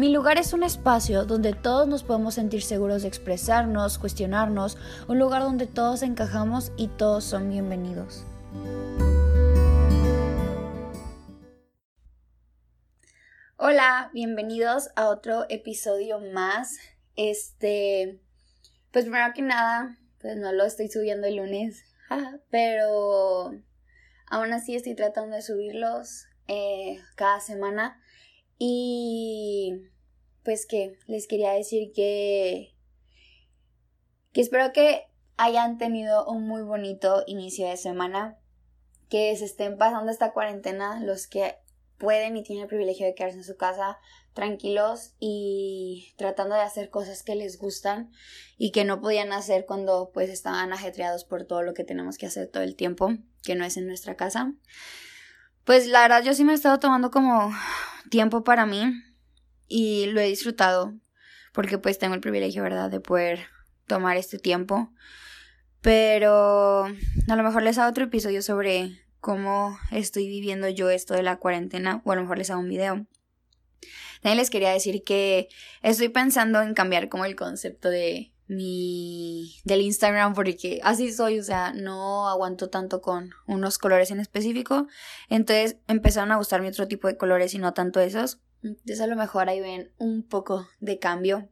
Mi lugar es un espacio donde todos nos podemos sentir seguros de expresarnos, cuestionarnos, un lugar donde todos encajamos y todos son bienvenidos. Hola, bienvenidos a otro episodio más. Este, pues primero que nada, pues no lo estoy subiendo el lunes, pero aún así estoy tratando de subirlos eh, cada semana. Y pues que les quería decir que, que espero que hayan tenido un muy bonito inicio de semana, que se estén pasando esta cuarentena los que pueden y tienen el privilegio de quedarse en su casa tranquilos y tratando de hacer cosas que les gustan y que no podían hacer cuando pues estaban ajetreados por todo lo que tenemos que hacer todo el tiempo, que no es en nuestra casa. Pues la verdad yo sí me he estado tomando como tiempo para mí y lo he disfrutado porque pues tengo el privilegio, ¿verdad?, de poder tomar este tiempo. Pero a lo mejor les hago otro episodio sobre cómo estoy viviendo yo esto de la cuarentena o a lo mejor les hago un video. También les quería decir que estoy pensando en cambiar como el concepto de mi del Instagram porque así soy, o sea, no aguanto tanto con unos colores en específico. Entonces empezaron a gustarme otro tipo de colores y no tanto esos. Entonces a lo mejor ahí ven un poco de cambio.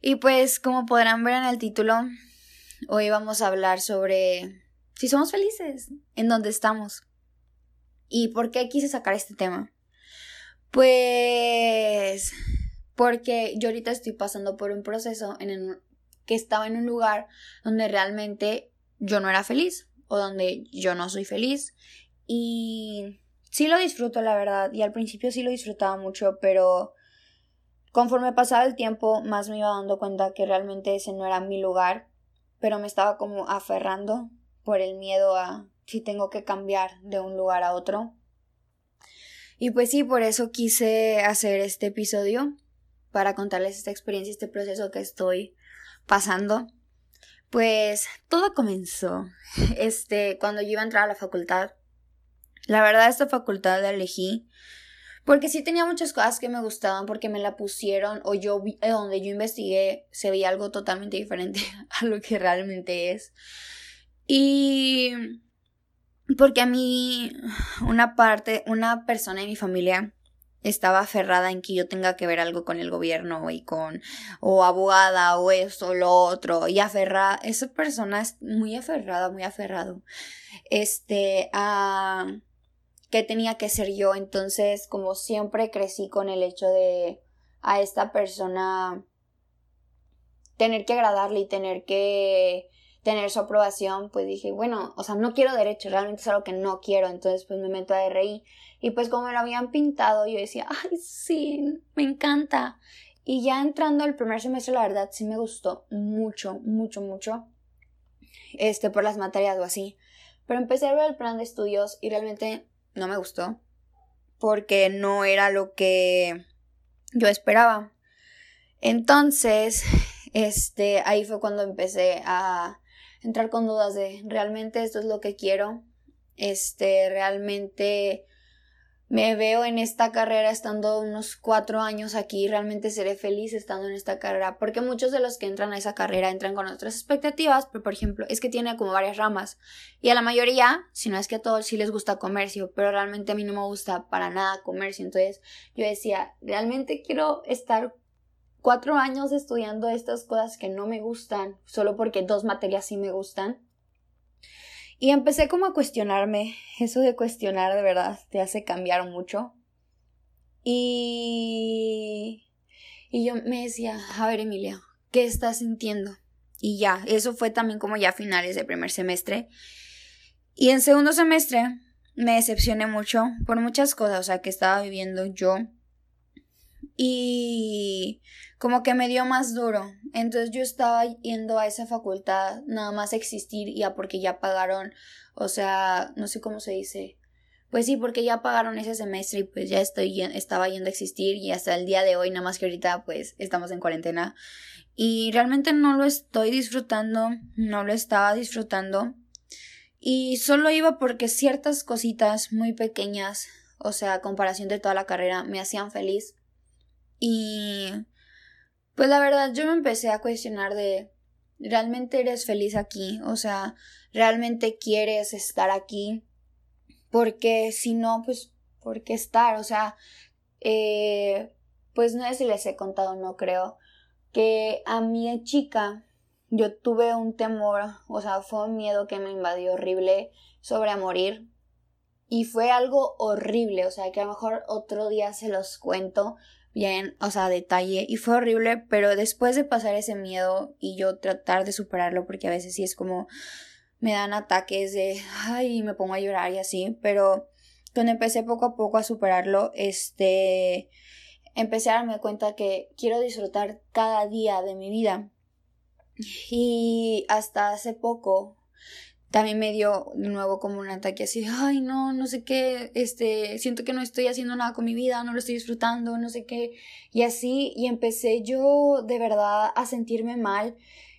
Y pues como podrán ver en el título, hoy vamos a hablar sobre si somos felices, en dónde estamos. ¿Y por qué quise sacar este tema? Pues porque yo ahorita estoy pasando por un proceso en que estaba en un lugar donde realmente yo no era feliz o donde yo no soy feliz y sí lo disfruto la verdad y al principio sí lo disfrutaba mucho pero conforme pasaba el tiempo más me iba dando cuenta que realmente ese no era mi lugar pero me estaba como aferrando por el miedo a si tengo que cambiar de un lugar a otro y pues sí, por eso quise hacer este episodio, para contarles esta experiencia, este proceso que estoy pasando. Pues todo comenzó, este, cuando yo iba a entrar a la facultad. La verdad, esta facultad la elegí porque sí tenía muchas cosas que me gustaban, porque me la pusieron, o yo, vi, eh, donde yo investigué, se veía algo totalmente diferente a lo que realmente es. Y porque a mí una parte, una persona de mi familia estaba aferrada en que yo tenga que ver algo con el gobierno y con o abogada o esto o lo otro y aferrada esa persona es muy aferrada muy aferrado este a que tenía que ser yo entonces como siempre crecí con el hecho de a esta persona tener que agradarle y tener que tener su aprobación, pues dije, bueno, o sea, no quiero derecho, realmente es algo que no quiero, entonces pues me meto a RI y pues como me lo habían pintado, yo decía, ay, sí, me encanta. Y ya entrando al primer semestre, la verdad, sí me gustó mucho, mucho, mucho, este, por las materias o así. Pero empecé a ver el plan de estudios y realmente no me gustó, porque no era lo que yo esperaba. Entonces, este, ahí fue cuando empecé a entrar con dudas de realmente esto es lo que quiero, este, realmente me veo en esta carrera estando unos cuatro años aquí, realmente seré feliz estando en esta carrera, porque muchos de los que entran a esa carrera entran con otras expectativas, pero por ejemplo, es que tiene como varias ramas, y a la mayoría, si no es que a todos sí les gusta comercio, pero realmente a mí no me gusta para nada comercio, entonces yo decía, realmente quiero estar cuatro años estudiando estas cosas que no me gustan, solo porque dos materias sí me gustan. Y empecé como a cuestionarme, eso de cuestionar de verdad te hace cambiar mucho. Y... Y yo me decía, a ver Emilia, ¿qué estás sintiendo? Y ya, eso fue también como ya finales del primer semestre. Y en segundo semestre me decepcioné mucho por muchas cosas, o sea, que estaba viviendo yo y como que me dio más duro. Entonces yo estaba yendo a esa facultad nada más existir ya porque ya pagaron, o sea, no sé cómo se dice. Pues sí, porque ya pagaron ese semestre y pues ya estoy estaba yendo a existir y hasta el día de hoy, nada más que ahorita pues estamos en cuarentena y realmente no lo estoy disfrutando, no lo estaba disfrutando y solo iba porque ciertas cositas muy pequeñas, o sea, a comparación de toda la carrera, me hacían feliz Y pues la verdad yo me empecé a cuestionar de, ¿realmente eres feliz aquí? O sea, ¿realmente quieres estar aquí? Porque si no, pues, ¿por qué estar? O sea, eh, pues no sé si les he contado, no creo, que a mi chica yo tuve un temor, o sea, fue un miedo que me invadió horrible sobre morir. Y fue algo horrible, o sea, que a lo mejor otro día se los cuento bien, o sea, detalle. Y fue horrible, pero después de pasar ese miedo y yo tratar de superarlo, porque a veces sí es como me dan ataques de, ay, me pongo a llorar y así, pero cuando empecé poco a poco a superarlo, este, empecé a darme cuenta que quiero disfrutar cada día de mi vida. Y hasta hace poco, también me dio de nuevo como un ataque así, ay no, no sé qué, este, siento que no estoy haciendo nada con mi vida, no lo estoy disfrutando, no sé qué, y así, y empecé yo de verdad a sentirme mal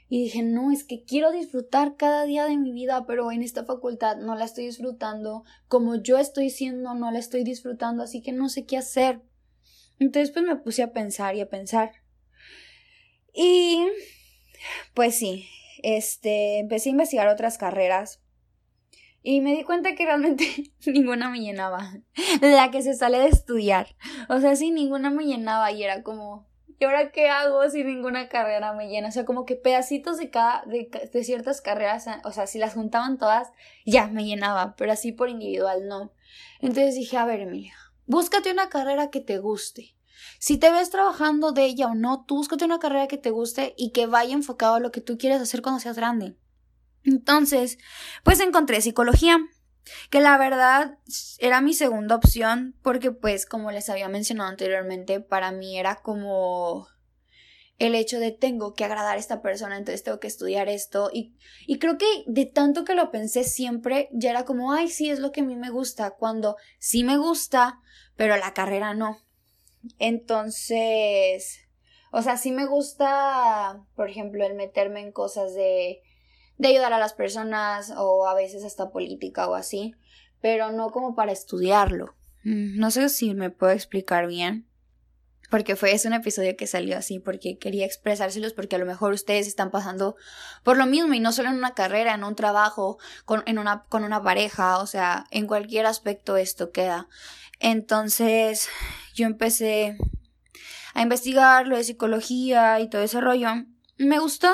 y dije, no, es que quiero disfrutar cada día de mi vida, pero en esta facultad no la estoy disfrutando, como yo estoy siendo, no la estoy disfrutando, así que no sé qué hacer. Entonces pues me puse a pensar y a pensar. Y pues sí, este, empecé a investigar otras carreras y me di cuenta que realmente ninguna me llenaba. La que se sale de estudiar. O sea, sí, ninguna me llenaba y era como, ¿y ahora qué hago si ninguna carrera me llena? O sea, como que pedacitos de cada, de, ciertas carreras, o sea, si las juntaban todas, ya me llenaba, pero así por individual no. Entonces dije, a ver, Emilia, búscate una carrera que te guste. Si te ves trabajando de ella o no, tú búscate una carrera que te guste y que vaya enfocado a lo que tú quieres hacer cuando seas grande. Entonces, pues encontré psicología, que la verdad era mi segunda opción porque pues como les había mencionado anteriormente, para mí era como el hecho de tengo que agradar a esta persona, entonces tengo que estudiar esto. Y, y, creo que de tanto que lo pensé siempre, ya era como, ay, sí, es lo que a mí me gusta, cuando sí me gusta, pero la carrera no. Entonces, o sea, sí me gusta, por ejemplo, el meterme en cosas de, de ayudar a las personas o a veces hasta política o así, pero no como para estudiarlo. Mm, no sé si me puedo explicar bien. Porque fue ese un episodio que salió así, porque quería expresárselos, porque a lo mejor ustedes están pasando por lo mismo, y no solo en una carrera, en un trabajo, con, en una, con una pareja, o sea, en cualquier aspecto esto queda. Entonces, yo empecé a investigar lo de psicología y todo ese rollo. Me gustó.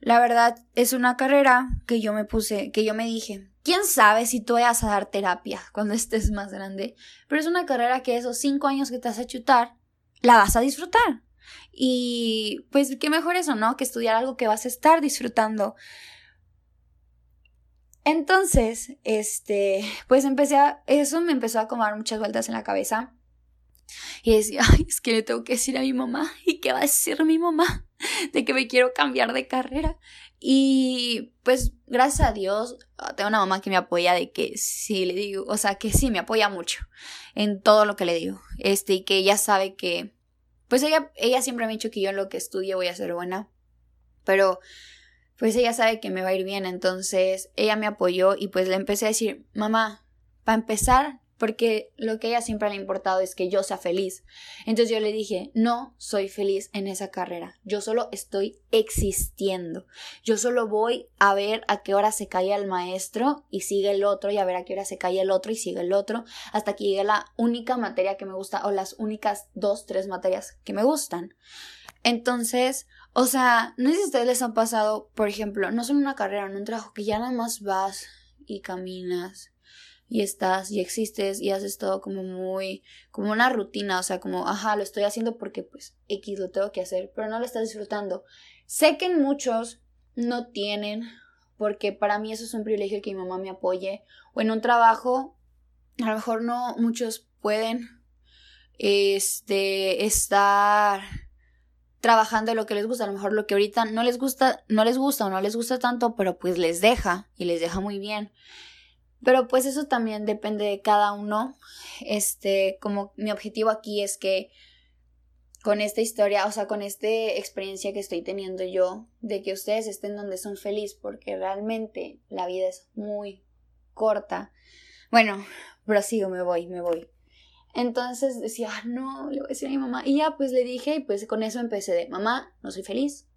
La verdad, es una carrera que yo me puse, que yo me dije, quién sabe si tú vayas a dar terapia cuando estés más grande, pero es una carrera que esos cinco años que te vas a chutar, la vas a disfrutar. Y pues qué mejor eso, ¿no? Que estudiar algo que vas a estar disfrutando. Entonces, este, pues empecé a, eso me empezó a acomodar muchas vueltas en la cabeza. Y decía, ay, es que le tengo que decir a mi mamá. ¿Y qué va a decir mi mamá? De que me quiero cambiar de carrera. Y pues, gracias a Dios, tengo una mamá que me apoya de que sí le digo, o sea, que sí me apoya mucho en todo lo que le digo. Este, y que ella sabe que, pues ella, ella siempre me ha dicho que yo en lo que estudie voy a ser buena. Pero, pues ella sabe que me va a ir bien. Entonces, ella me apoyó y pues le empecé a decir, mamá, para empezar, porque lo que a ella siempre le ha importado es que yo sea feliz. Entonces yo le dije, no soy feliz en esa carrera, yo solo estoy existiendo, yo solo voy a ver a qué hora se cae el maestro y sigue el otro y a ver a qué hora se cae el otro y sigue el otro hasta que llegue la única materia que me gusta o las únicas dos, tres materias que me gustan. Entonces, o sea, no sé si a ustedes les han pasado, por ejemplo, no solo una carrera, en un trabajo que ya nada más vas y caminas y estás y existes y haces todo como muy, como una rutina, o sea, como, ajá, lo estoy haciendo porque pues X lo tengo que hacer, pero no lo estás disfrutando. Sé que muchos no tienen, porque para mí eso es un privilegio que mi mamá me apoye, o en un trabajo, a lo mejor no muchos pueden, este, estar trabajando lo que les gusta, a lo mejor lo que ahorita no les gusta, no les gusta o no les gusta tanto, pero pues les deja y les deja muy bien. Pero pues eso también depende de cada uno. Este, como mi objetivo aquí es que con esta historia, o sea, con esta experiencia que estoy teniendo yo, de que ustedes estén donde son felices, porque realmente la vida es muy corta. Bueno, prosigo, me voy, me voy. Entonces decía, ah, no, le voy a decir a mi mamá. Y ya pues le dije y pues con eso empecé de, mamá, no soy feliz,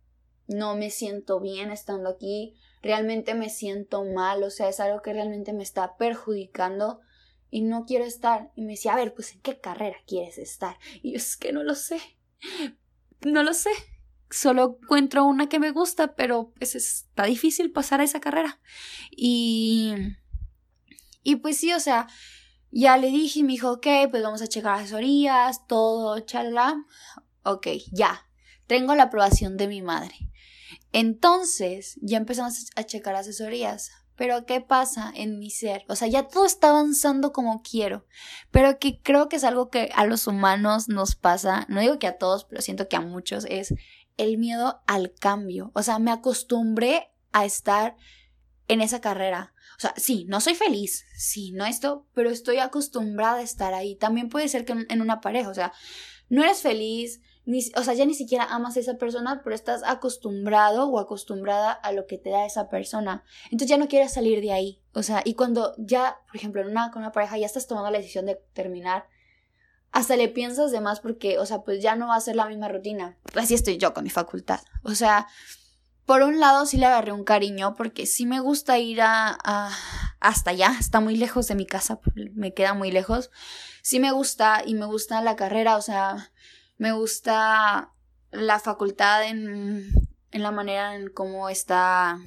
no me siento bien estando aquí, realmente me siento mal, o sea, es algo que realmente me está perjudicando y no quiero estar. Y me decía, a ver, pues ¿en qué carrera quieres estar? Y es que no lo sé, no lo sé. Solo encuentro una que me gusta, pero pues está difícil pasar a esa carrera. Y... Y pues sí, o sea, ya le dije y me dijo, ok, pues vamos a checar asesorías, todo, chala. Ok, ya. Tengo la aprobación de mi madre. Entonces, ya empezamos a checar asesorías. Pero ¿qué pasa en mi ser? O sea, ya todo está avanzando como quiero, pero que creo que es algo que a los humanos nos pasa, no digo que a todos, pero siento que a muchos, es el miedo al cambio. O sea, me acostumbré a estar en esa carrera. O sea, sí, no soy feliz, sí, no esto, pero estoy acostumbrada a estar ahí. También puede ser que en una pareja, o sea, no eres feliz, o sea, ya ni siquiera amas a esa persona, pero estás acostumbrado o acostumbrada a lo que te da esa persona. Entonces ya no quieres salir de ahí. O sea, y cuando ya, por ejemplo, en una, con una pareja ya estás tomando la decisión de terminar, hasta le piensas de más porque, o sea, pues ya no va a ser la misma rutina. Así estoy yo con mi facultad. O sea, por un lado sí le agarré un cariño porque sí me gusta ir a, a, hasta allá, está muy lejos de mi casa, me queda muy lejos. Sí me gusta y me gusta la carrera, o sea, me gusta la facultad en, en la manera en cómo está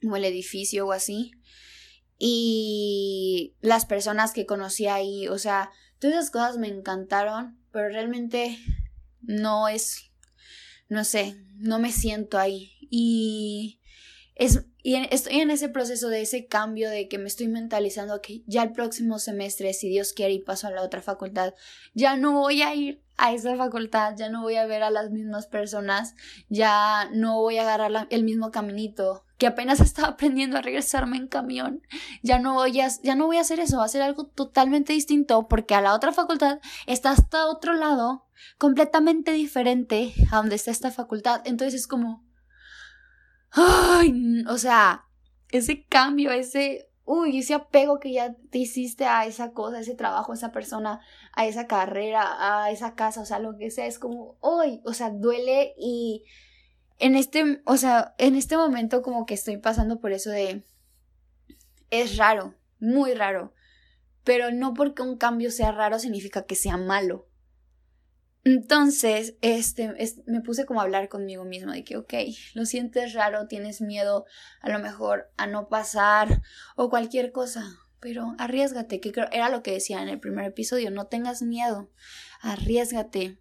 como el edificio o así. Y las personas que conocí ahí, o sea, todas esas cosas me encantaron, pero realmente no es, no sé, no me siento ahí. Y es, y estoy en ese proceso de ese cambio de que me estoy mentalizando que ya el próximo semestre, si Dios quiere y paso a la otra facultad, ya no voy a ir a esa facultad, ya no voy a ver a las mismas personas, ya no voy a agarrar el mismo caminito, que apenas estaba aprendiendo a regresarme en camión, ya no voy a, ya no voy a hacer eso, va a ser algo totalmente distinto porque a la otra facultad está hasta otro lado, completamente diferente a donde está esta facultad, entonces es como Ay, o sea, ese cambio, ese, uy, ese apego que ya te hiciste a esa cosa, a ese trabajo, a esa persona, a esa carrera, a esa casa, o sea, lo que sea, es como, uy, o sea, duele y en este, o sea, en este momento como que estoy pasando por eso de, es raro, muy raro, pero no porque un cambio sea raro significa que sea malo. Entonces, este, me puse como a hablar conmigo mismo de que, ok, lo sientes raro, tienes miedo a lo mejor a no pasar o cualquier cosa, pero arriesgate, que creo, era lo que decía en el primer episodio, no tengas miedo, arriesgate.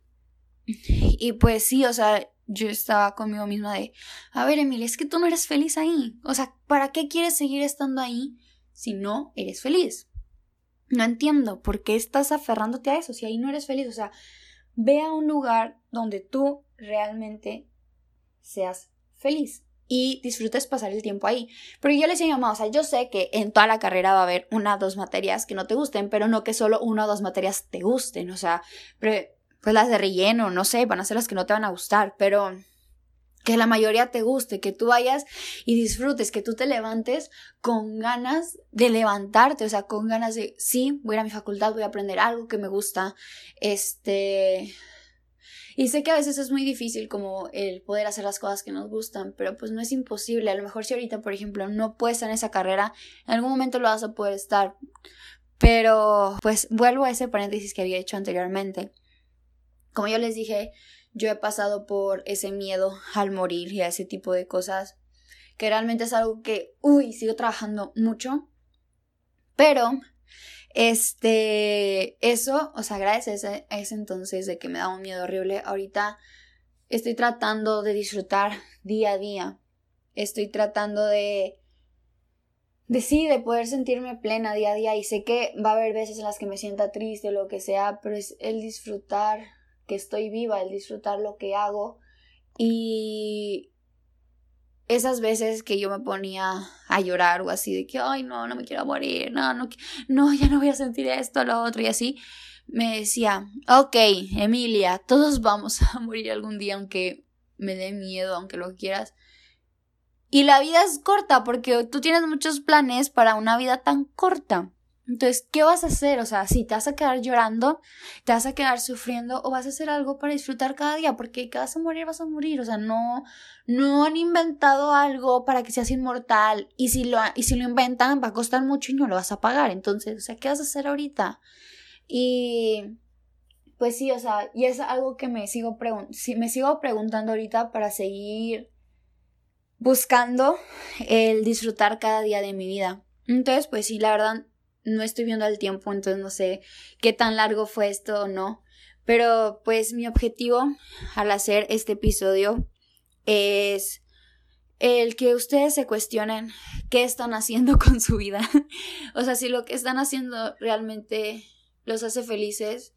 Y pues sí, o sea, yo estaba conmigo misma de, a ver, Emilia, es que tú no eres feliz ahí. O sea, ¿para qué quieres seguir estando ahí si no eres feliz? No entiendo por qué estás aferrándote a eso si ahí no eres feliz. O sea, Ve a un lugar donde tú realmente seas feliz y disfrutes pasar el tiempo ahí. Pero yo le decía a mi mamá, o sea, yo sé que en toda la carrera va a haber una o dos materias que no te gusten, pero no que solo una o dos materias te gusten, o sea, pues las de relleno, no sé, van a ser las que no te van a gustar, pero que la mayoría te guste, que tú vayas y disfrutes, que tú te levantes con ganas de levantarte, o sea, con ganas de, sí, voy a ir a mi facultad, voy a aprender algo que me gusta, este... Y sé que a veces es muy difícil como el poder hacer las cosas que nos gustan, pero pues no es imposible. A lo mejor si ahorita, por ejemplo, no puedes estar en esa carrera, en algún momento lo vas a poder estar. Pero pues vuelvo a ese paréntesis que había hecho anteriormente. Como yo les dije, yo he pasado por ese miedo al morir y a ese tipo de cosas, que realmente es algo que, uy, sigo trabajando mucho, pero, este, eso, o sea, gracias a ese, entonces de que me daba un miedo horrible, ahorita estoy tratando de disfrutar día a día, estoy tratando de de sí, de poder sentirme plena día a día y sé que va a haber veces en las que me sienta triste o lo que sea, pero es el disfrutar que estoy viva, el disfrutar lo que hago y esas veces que yo me ponía a llorar o así de que, ay, no, no me quiero morir, no, no, no, ya no voy a sentir esto, lo otro y así, me decía, ok, Emilia, todos vamos a morir algún día aunque me dé miedo, aunque lo quieras. Y la vida es corta porque tú tienes muchos planes para una vida tan corta. Entonces, ¿qué vas a hacer? O sea, si te vas a quedar llorando, te vas a quedar sufriendo o vas a hacer algo para disfrutar cada día, porque que vas a morir, vas a morir. O sea, no, no han inventado algo para que seas inmortal. Y si lo, y si lo inventan, va a costar mucho y no lo vas a pagar. Entonces, o sea, ¿qué vas a hacer ahorita? Y pues sí, o sea, y es algo que me sigo, me sigo preguntando ahorita para seguir buscando el disfrutar cada día de mi vida. Entonces, pues sí, la verdad, no estoy viendo el tiempo, entonces no sé qué tan largo fue esto o no. Pero pues mi objetivo al hacer este episodio es el que ustedes se cuestionen qué están haciendo con su vida. o sea, si lo que están haciendo realmente los hace felices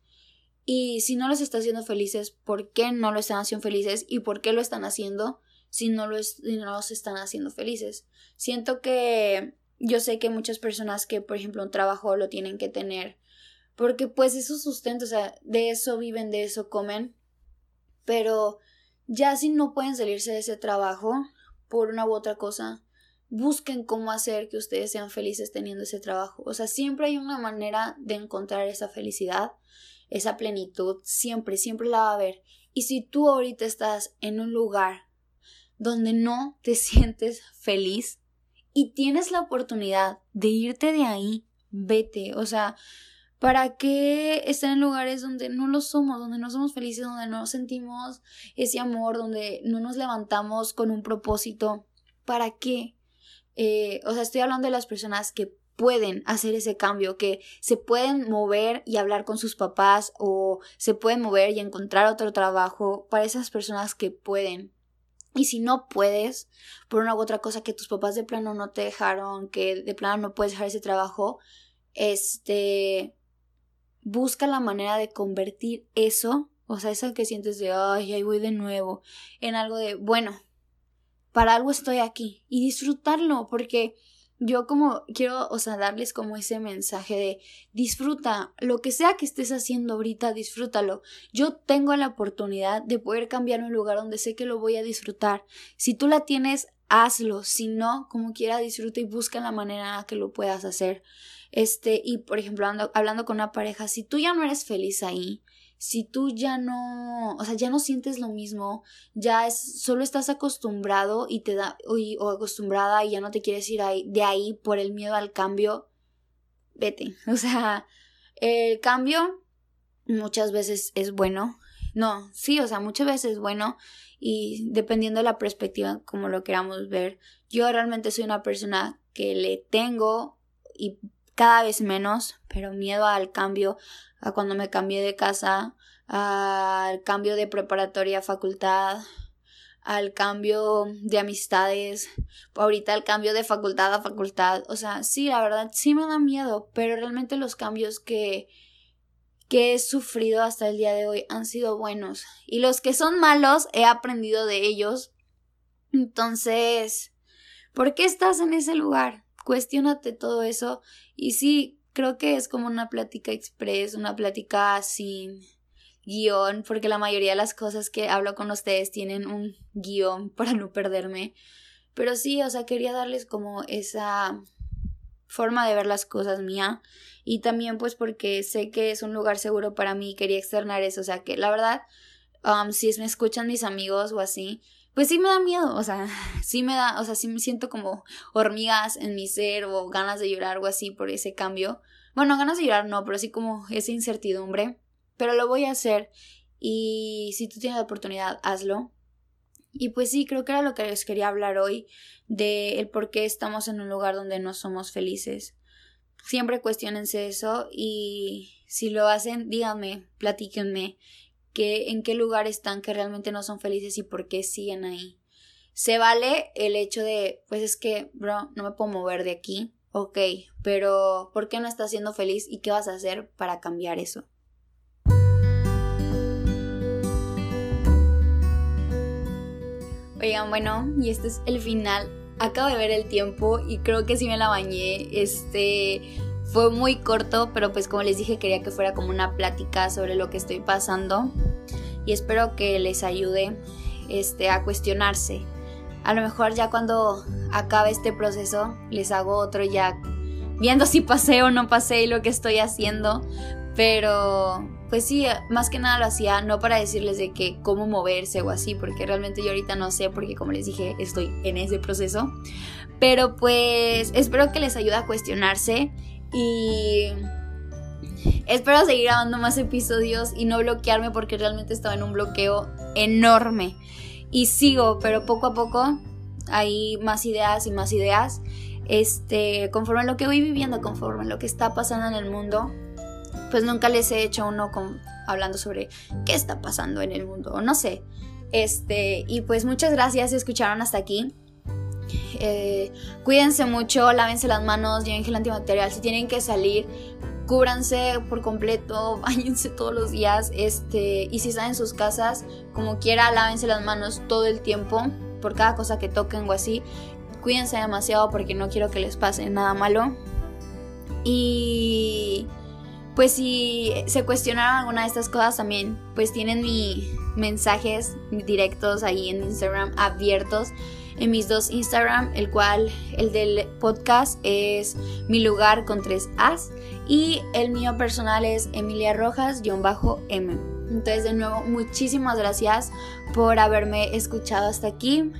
y si no los está haciendo felices, ¿por qué no lo están haciendo felices y por qué lo están haciendo si no, si no los están haciendo felices? Siento que yo sé que muchas personas que, por ejemplo, un trabajo lo tienen que tener porque pues eso sustento, o sea, de eso viven, de eso comen, pero ya si no pueden salirse de ese trabajo por una u otra cosa, busquen cómo hacer que ustedes sean felices teniendo ese trabajo. O sea, siempre hay una manera de encontrar esa felicidad, esa plenitud, siempre, siempre la va a haber. Y si tú ahorita estás en un lugar donde no te sientes feliz, y tienes la oportunidad de irte de ahí, vete. O sea, ¿para qué estar en lugares donde no lo somos, donde no somos felices, donde no sentimos ese amor, donde no nos levantamos con un propósito? ¿Para qué? Eh, o sea, estoy hablando de las personas que pueden hacer ese cambio, que se pueden mover y hablar con sus papás o se pueden mover y encontrar otro trabajo para esas personas que pueden. Y si no puedes, por una u otra cosa que tus papás de plano no te dejaron, que de plano no puedes dejar ese trabajo, este, busca la manera de convertir eso, o sea, eso que sientes de, ay, ahí voy de nuevo, en algo de, bueno, para algo estoy aquí y disfrutarlo, porque yo como quiero, o sea, darles como ese mensaje de disfruta lo que sea que estés haciendo ahorita, disfrútalo. Yo tengo la oportunidad de poder cambiar un lugar donde sé que lo voy a disfrutar. Si tú la tienes, hazlo. Si no, como quiera, disfruta y busca la manera que lo puedas hacer. Este, y por ejemplo, hablando con una pareja, si tú ya no eres feliz ahí, si tú ya no, o sea, ya no sientes lo mismo, ya es, solo estás acostumbrado y te da, o, acostumbrada y ya no te quieres ir ahí, de ahí por el miedo al cambio, vete. O sea, el cambio muchas veces es bueno. No, sí, o sea, muchas veces es bueno y dependiendo de la perspectiva como lo queramos ver, yo realmente soy una persona que le tengo y cada vez menos, pero miedo al cambio, a cuando me cambié de casa, al cambio de preparatoria a facultad, al cambio de amistades, ahorita al cambio de facultad a facultad. O sea, sí, la verdad sí me da miedo, pero realmente los cambios que, que he sufrido hasta el día de hoy han sido buenos. Y los que son malos he aprendido de ellos. Entonces, ¿por qué estás en ese lugar? Cuestiónate todo eso. Y sí, creo que es como una plática express, una plática sin guion, porque la mayoría de las cosas que hablo con ustedes tienen un guion para no perderme. Pero sí, o sea, quería darles como esa forma de ver las cosas mía y también pues porque sé que es un lugar seguro para mí quería externar eso, o sea que la verdad, um, si me escuchan mis amigos o así, pues sí me da miedo, o sea, sí me da, o sea, sí me siento como hormigas en mi ser o ganas de llorar o así por ese cambio. Bueno, ganas de llorar no, pero sí como esa incertidumbre. Pero lo voy a hacer y si tú tienes la oportunidad, hazlo. Y pues sí, creo que era lo que les quería hablar hoy de el por qué estamos en un lugar donde no somos felices. Siempre cuestionense eso y si lo hacen, díganme, platíquenme en qué lugar están que realmente no son felices y por qué siguen ahí. Se vale el hecho de, pues es que, bro, no me puedo mover de aquí. Ok, pero ¿por qué no estás siendo feliz y qué vas a hacer para cambiar eso? Oigan, bueno, y este es el final. Acabo de ver el tiempo y creo que sí me la bañé. Este, fue muy corto, pero pues como les dije quería que fuera como una plática sobre lo que estoy pasando y espero que les ayude este, a cuestionarse. A lo mejor ya cuando acabe este proceso les hago otro ya viendo si pasé o no pasé y lo que estoy haciendo. Pero, pues sí, más que nada lo hacía no para decirles de que cómo moverse o así, porque realmente yo ahorita no sé, porque como les dije, estoy en ese proceso. Pero pues espero que les ayude a cuestionarse y espero seguir grabando más episodios y no bloquearme porque realmente estaba en un bloqueo enorme. Y sigo, pero poco a poco hay más ideas y más ideas. Este, conforme a lo que voy viviendo, conforme a lo que está pasando en el mundo, pues nunca les he hecho uno con, hablando sobre qué está pasando en el mundo, no sé. Este, y pues muchas gracias si escucharon hasta aquí. Eh, cuídense mucho, lávense las manos, lleven gel antibacterial. Si tienen que salir, cúbranse por completo, bañense todos los días. Este, y si están en sus casas, como quiera, lávense las manos todo el tiempo por cada cosa que toquen o así. Cuídense demasiado porque no quiero que les pase nada malo. Y pues si se cuestionaron alguna de estas cosas también, pues tienen mis mensajes directos ahí en Instagram abiertos en mis dos Instagram, el cual el del podcast es mi lugar con tres As y el mío personal es Emilia Rojas-M. Entonces de nuevo muchísimas gracias por haberme escuchado hasta aquí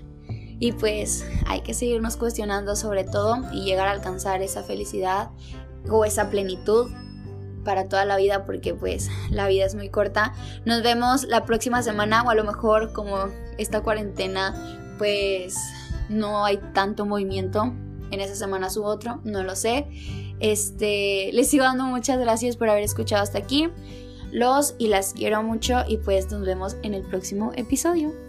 y pues hay que seguirnos cuestionando sobre todo y llegar a alcanzar esa felicidad o esa plenitud para toda la vida porque pues la vida es muy corta. Nos vemos la próxima semana o a lo mejor como esta cuarentena pues no hay tanto movimiento en esa semana u otro, no lo sé. Este, les sigo dando muchas gracias por haber escuchado hasta aquí. Los y las quiero mucho y pues nos vemos en el próximo episodio.